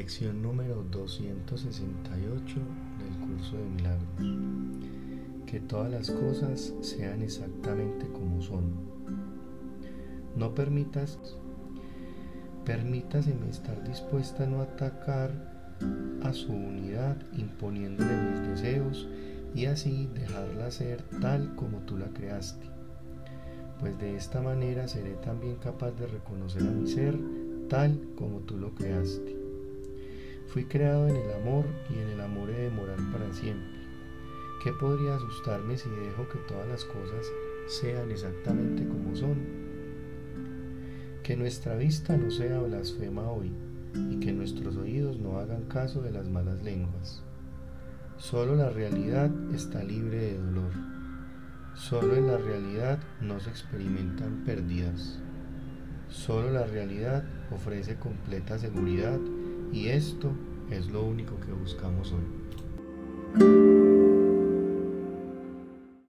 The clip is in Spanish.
Lección número 268 del curso de milagros. Que todas las cosas sean exactamente como son. No permitas, permítaseme estar dispuesta a no atacar a su unidad imponiéndole mis deseos y así dejarla ser tal como tú la creaste. Pues de esta manera seré también capaz de reconocer a mi ser tal como tú lo creaste. Fui creado en el amor y en el amor he de morar para siempre. ¿Qué podría asustarme si dejo que todas las cosas sean exactamente como son? Que nuestra vista no sea blasfema hoy y que nuestros oídos no hagan caso de las malas lenguas. Solo la realidad está libre de dolor. Solo en la realidad no se experimentan pérdidas. Solo la realidad ofrece completa seguridad y esto es lo único que buscamos hoy.